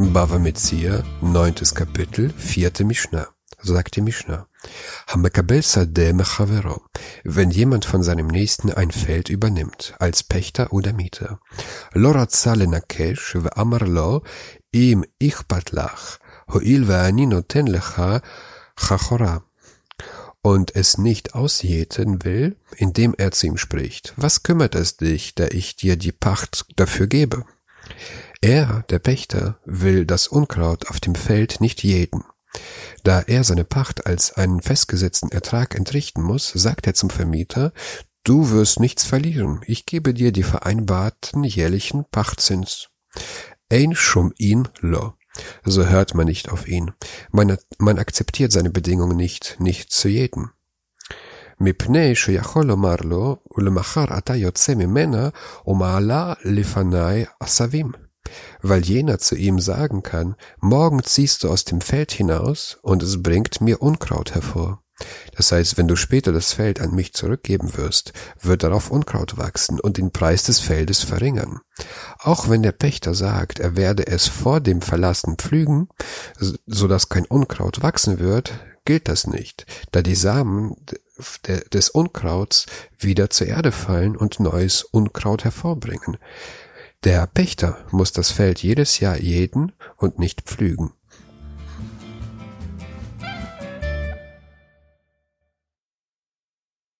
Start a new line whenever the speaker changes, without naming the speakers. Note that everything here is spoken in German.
Bava Metzia, neuntes Kapitel, vierte Mishnah. Sagt die Mishnah. Hamekabel sadeh mechavero. Wenn jemand von seinem Nächsten ein Feld übernimmt, als Pächter oder Mieter. Loratza lenakesh ve'amar lo im ichpat lach, ho'il ve'ani noten lecha chachora. Und es nicht ausjäten will, indem er zu ihm spricht. Was kümmert es dich, da ich dir die Pacht dafür gebe? Er, der Pächter, will das Unkraut auf dem Feld nicht jäten. Da er seine Pacht als einen festgesetzten Ertrag entrichten muss, sagt er zum Vermieter, du wirst nichts verlieren, ich gebe dir die vereinbarten jährlichen Pachtzins. Ein schum ihn lo. So hört man nicht auf ihn. Man, man akzeptiert seine Bedingungen nicht, nicht zu jäten. מפני שיכול לומר לו, ולמחר אתה יוצא ממנה, ומעלה לפניי עשבים weil jener zu ihm sagen kann, morgen ziehst du aus dem Feld hinaus und es bringt mir Unkraut hervor. Das heißt, wenn du später das Feld an mich zurückgeben wirst, wird darauf Unkraut wachsen und den Preis des Feldes verringern. Auch wenn der Pächter sagt, er werde es vor dem Verlassen pflügen, so dass kein Unkraut wachsen wird, gilt das nicht, da die Samen des Unkrauts wieder zur Erde fallen und neues Unkraut hervorbringen. Der Pächter muss das Feld jedes Jahr jäten und nicht pflügen.